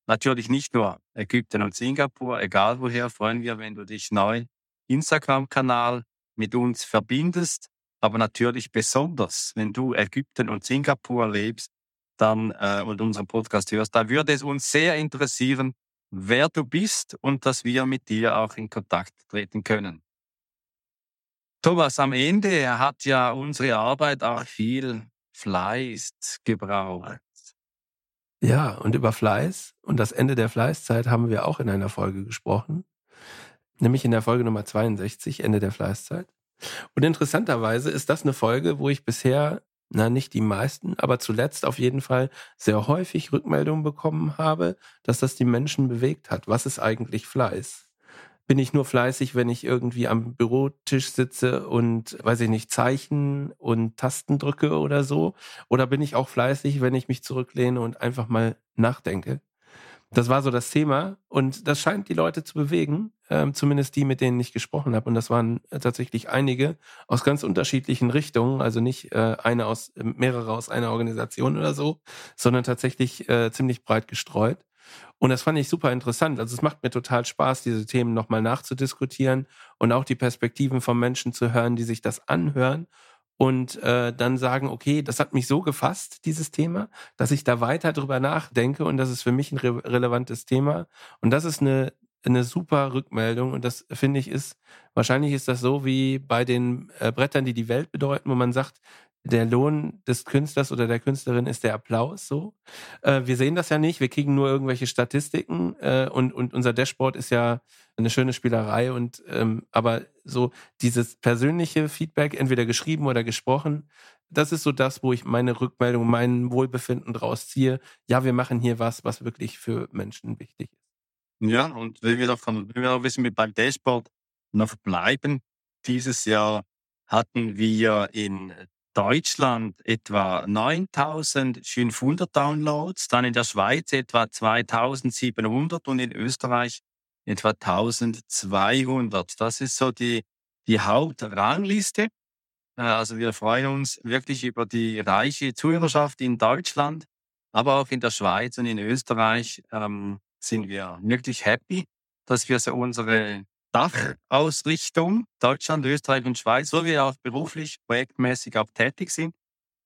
Natürlich nicht nur Ägypten und Singapur, egal woher, freuen wir, wenn du dich neu Instagram-Kanal mit uns verbindest. Aber natürlich besonders, wenn du Ägypten und Singapur lebst, dann äh, und unseren Podcast hörst, da würde es uns sehr interessieren, wer du bist und dass wir mit dir auch in Kontakt treten können. Thomas, am Ende hat ja unsere Arbeit auch viel Fleiß gebraucht. Ja, und über Fleiß und das Ende der Fleißzeit haben wir auch in einer Folge gesprochen, nämlich in der Folge Nummer 62, Ende der Fleißzeit. Und interessanterweise ist das eine Folge, wo ich bisher na, nicht die meisten, aber zuletzt auf jeden Fall sehr häufig Rückmeldungen bekommen habe, dass das die Menschen bewegt hat. Was ist eigentlich Fleiß? Bin ich nur fleißig, wenn ich irgendwie am Bürotisch sitze und, weiß ich nicht, Zeichen und Tasten drücke oder so? Oder bin ich auch fleißig, wenn ich mich zurücklehne und einfach mal nachdenke? Das war so das Thema und das scheint die Leute zu bewegen, ähm, zumindest die, mit denen ich gesprochen habe. Und das waren äh, tatsächlich einige aus ganz unterschiedlichen Richtungen, also nicht äh, eine aus, äh, mehrere aus einer Organisation oder so, sondern tatsächlich äh, ziemlich breit gestreut. Und das fand ich super interessant. Also es macht mir total Spaß, diese Themen nochmal nachzudiskutieren und auch die Perspektiven von Menschen zu hören, die sich das anhören und äh, dann sagen, okay, das hat mich so gefasst, dieses Thema, dass ich da weiter drüber nachdenke und das ist für mich ein re relevantes Thema. Und das ist eine, eine super Rückmeldung und das finde ich ist, wahrscheinlich ist das so wie bei den äh, Brettern, die die Welt bedeuten, wo man sagt, der Lohn des Künstlers oder der Künstlerin ist der Applaus so. Äh, wir sehen das ja nicht, wir kriegen nur irgendwelche Statistiken äh, und, und unser Dashboard ist ja eine schöne Spielerei und ähm, aber so dieses persönliche Feedback, entweder geschrieben oder gesprochen, das ist so das, wo ich meine Rückmeldung, mein Wohlbefinden draus ziehe. Ja, wir machen hier was, was wirklich für Menschen wichtig ist. Ja, und wenn wir noch, wenn wir noch ein beim Dashboard noch bleiben, dieses Jahr hatten wir in Deutschland etwa 9500 Downloads, dann in der Schweiz etwa 2700 und in Österreich etwa 1200. Das ist so die, die Hauptrangliste. Äh, also wir freuen uns wirklich über die reiche Zuhörerschaft in Deutschland, aber auch in der Schweiz und in Österreich ähm, sind wir wirklich happy, dass wir so unsere Dachausrichtung, Deutschland, Österreich und Schweiz, wo wir auch beruflich, projektmäßig auch tätig sind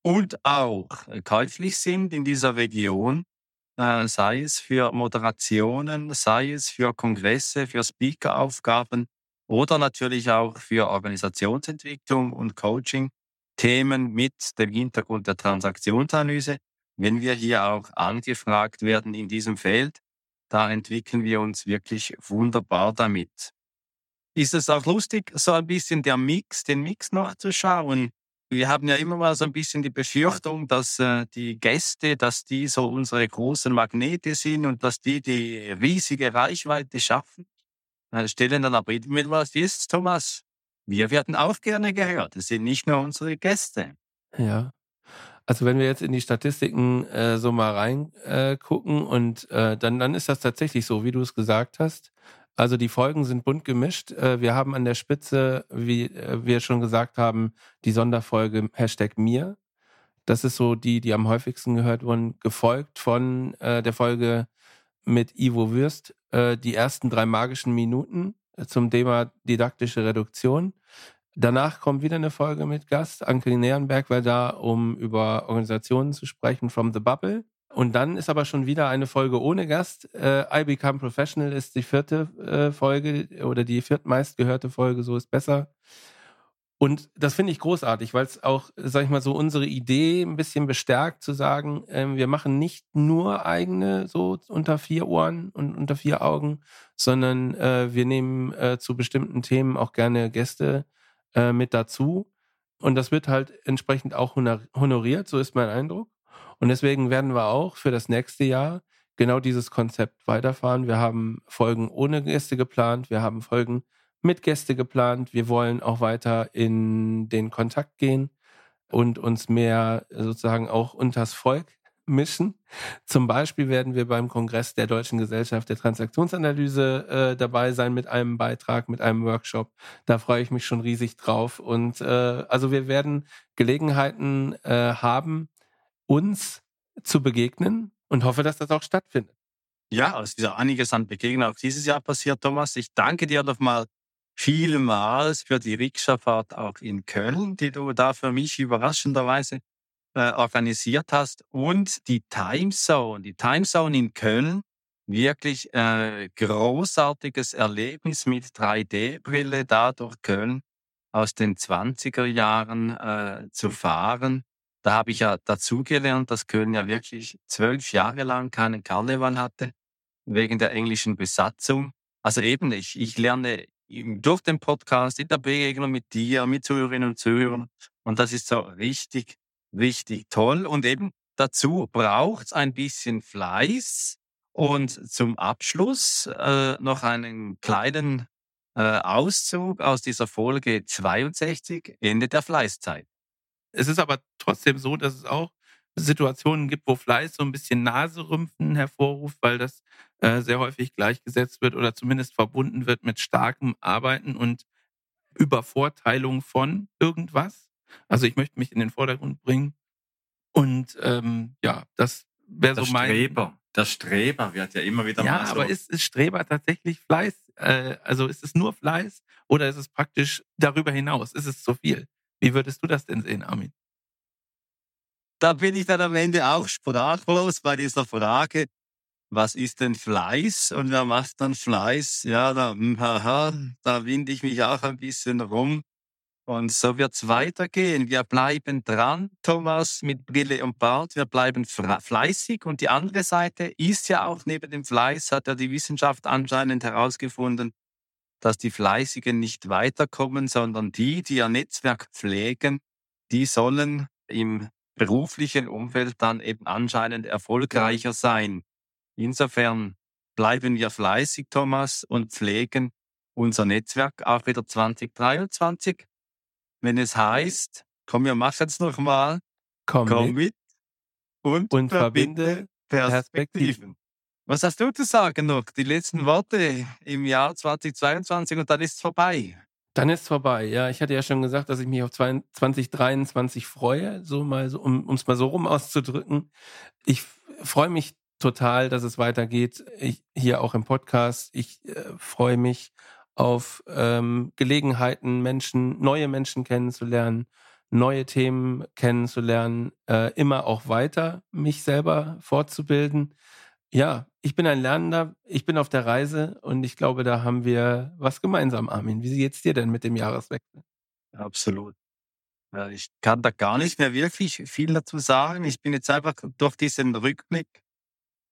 und auch käuflich sind in dieser Region, äh, sei es für Moderationen, sei es für Kongresse, für Speakeraufgaben oder natürlich auch für Organisationsentwicklung und Coaching. Themen mit dem Hintergrund der Transaktionsanalyse. Wenn wir hier auch angefragt werden in diesem Feld, da entwickeln wir uns wirklich wunderbar damit ist es auch lustig, so ein bisschen der Mix, den Mix noch zu schauen. Wir haben ja immer mal so ein bisschen die Befürchtung, dass äh, die Gäste, dass die so unsere großen Magnete sind und dass die die riesige Reichweite schaffen. Äh, stellen dann aber mit was ist, Thomas. Wir werden auch gerne gehört. Das sind nicht nur unsere Gäste. Ja. Also wenn wir jetzt in die Statistiken äh, so mal reingucken äh, und dann, dann ist das tatsächlich so, wie du es gesagt hast. Also die Folgen sind bunt gemischt. Äh, wir haben an der Spitze, wie äh, wir schon gesagt haben, die Sonderfolge Hashtag mir. Das ist so die, die am häufigsten gehört wurden, gefolgt von äh, der Folge mit Ivo Würst, die ersten drei magischen Minuten zum Thema didaktische Reduktion. Danach kommt wieder eine Folge mit Gast, Anke Nährenberg, weil da, um über Organisationen zu sprechen, From the Bubble. Und dann ist aber schon wieder eine Folge ohne Gast. Äh, I Become Professional ist die vierte äh, Folge oder die viertmeist gehörte Folge, so ist besser. Und das finde ich großartig, weil es auch, sag ich mal, so unsere Idee ein bisschen bestärkt, zu sagen, ähm, wir machen nicht nur eigene so unter vier Ohren und unter vier Augen, sondern äh, wir nehmen äh, zu bestimmten Themen auch gerne Gäste äh, mit dazu. Und das wird halt entsprechend auch honoriert, so ist mein Eindruck. Und deswegen werden wir auch für das nächste Jahr genau dieses Konzept weiterfahren. Wir haben Folgen ohne Gäste geplant, wir haben Folgen mit Gäste geplant. Wir wollen auch weiter in den Kontakt gehen und uns mehr sozusagen auch unters Volk mischen. Zum Beispiel werden wir beim Kongress der Deutschen Gesellschaft der Transaktionsanalyse äh, dabei sein mit einem Beitrag, mit einem Workshop. Da freue ich mich schon riesig drauf. Und äh, also wir werden Gelegenheiten äh, haben, uns zu begegnen und hoffe, dass das auch stattfindet. Ja, es ist ja einiges an Begegnungen auch dieses Jahr passiert, Thomas. Ich danke dir nochmal vielmals für die Rikscha-Fahrt auch in Köln, die du da für mich überraschenderweise äh, organisiert hast. Und die Timezone, die Timezone in Köln, wirklich äh, großartiges Erlebnis mit 3D-Brille da durch Köln aus den 20er Jahren äh, zu fahren. Da habe ich ja dazugelernt, dass Köln ja wirklich zwölf Jahre lang keinen Karneval hatte, wegen der englischen Besatzung. Also eben, ich, ich lerne durch den Podcast, in der Begegnung mit dir, mit Zuhörerinnen und Zuhörern. Und das ist so richtig, richtig toll. Und eben dazu braucht es ein bisschen Fleiß. Und zum Abschluss äh, noch einen kleinen äh, Auszug aus dieser Folge 62, Ende der Fleißzeit. Es ist aber trotzdem so, dass es auch Situationen gibt, wo Fleiß so ein bisschen Naserümpfen hervorruft, weil das äh, sehr häufig gleichgesetzt wird oder zumindest verbunden wird mit starkem Arbeiten und Übervorteilung von irgendwas. Also ich möchte mich in den Vordergrund bringen. Und ähm, ja, das wäre so mein. Streber. Der Streber wird ja immer wieder ja, mal so. aber ist, ist Streber tatsächlich Fleiß? Äh, also ist es nur Fleiß oder ist es praktisch darüber hinaus? Ist es zu viel? Wie würdest du das denn sehen, Armin? da bin ich dann am Ende auch sprachlos bei dieser Frage, was ist denn Fleiß und wer macht dann Fleiß? Ja, da, hm, haha, da winde ich mich auch ein bisschen rum. Und so wird's weitergehen. Wir bleiben dran, Thomas, mit Brille und Bart. Wir bleiben fleißig. Und die andere Seite ist ja auch neben dem Fleiß, hat ja die Wissenschaft anscheinend herausgefunden, dass die Fleißigen nicht weiterkommen, sondern die, die ihr Netzwerk pflegen, die sollen im beruflichen Umfeld dann eben anscheinend erfolgreicher sein. Insofern bleiben wir fleißig, Thomas, und pflegen unser Netzwerk auch wieder 2023. Wenn es heißt, komm, wir machen es nochmal, komm, komm mit, und, und verbinde Perspektiven. Perspektiven. Was hast du zu sagen noch? Die letzten Worte im Jahr 2022 und dann ist es vorbei. Dann ist es vorbei. Ja, ich hatte ja schon gesagt, dass ich mich auf 2023 freue, so mal so, um es mal so rum auszudrücken. Ich freue mich total, dass es weitergeht. Ich, hier auch im Podcast. Ich äh, freue mich auf ähm, Gelegenheiten, Menschen, neue Menschen kennenzulernen, neue Themen kennenzulernen, äh, immer auch weiter mich selber fortzubilden. Ja, ich bin ein Lernender, ich bin auf der Reise und ich glaube, da haben wir was gemeinsam, Armin. Wie geht's dir denn mit dem Jahreswechsel? Absolut. Ja, ich kann da gar nicht mehr wirklich viel dazu sagen. Ich bin jetzt einfach durch diesen Rückblick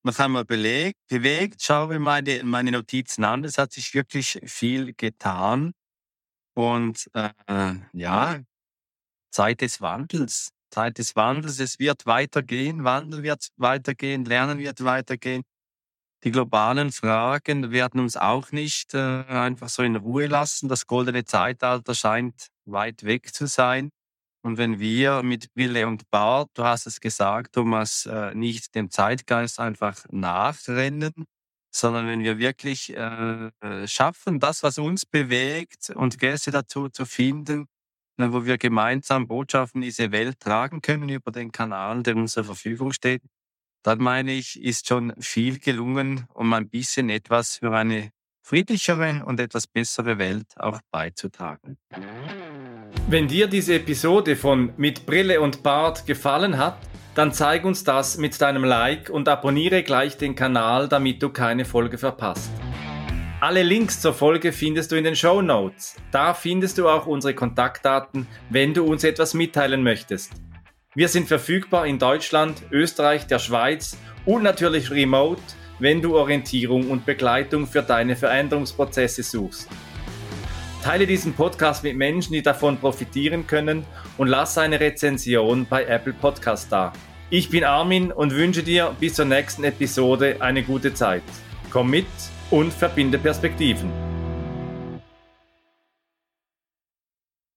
noch einmal belegt, bewegt, schaue meine, meine Notizen an. Es hat sich wirklich viel getan. Und äh, ja, Zeit des Wandels. Zeit des Wandels. Es wird weitergehen. Wandel wird weitergehen. Lernen wird weitergehen. Die globalen Fragen werden uns auch nicht äh, einfach so in Ruhe lassen. Das goldene Zeitalter scheint weit weg zu sein. Und wenn wir mit Wille und Bart, du hast es gesagt, Thomas, äh, nicht dem Zeitgeist einfach nachrennen, sondern wenn wir wirklich äh, äh schaffen, das, was uns bewegt und Gäste dazu zu finden, wo wir gemeinsam Botschaften in diese Welt tragen können über den Kanal, der uns zur Verfügung steht, dann meine ich, ist schon viel gelungen, um ein bisschen etwas für eine friedlichere und etwas bessere Welt auch beizutragen. Wenn dir diese Episode von Mit Brille und Bart gefallen hat, dann zeig uns das mit deinem Like und abonniere gleich den Kanal, damit du keine Folge verpasst. Alle Links zur Folge findest du in den Show Notes. Da findest du auch unsere Kontaktdaten, wenn du uns etwas mitteilen möchtest. Wir sind verfügbar in Deutschland, Österreich, der Schweiz und natürlich remote, wenn du Orientierung und Begleitung für deine Veränderungsprozesse suchst. Teile diesen Podcast mit Menschen, die davon profitieren können und lass eine Rezension bei Apple Podcast da. Ich bin Armin und wünsche dir bis zur nächsten Episode eine gute Zeit. Komm mit und verbinde Perspektiven.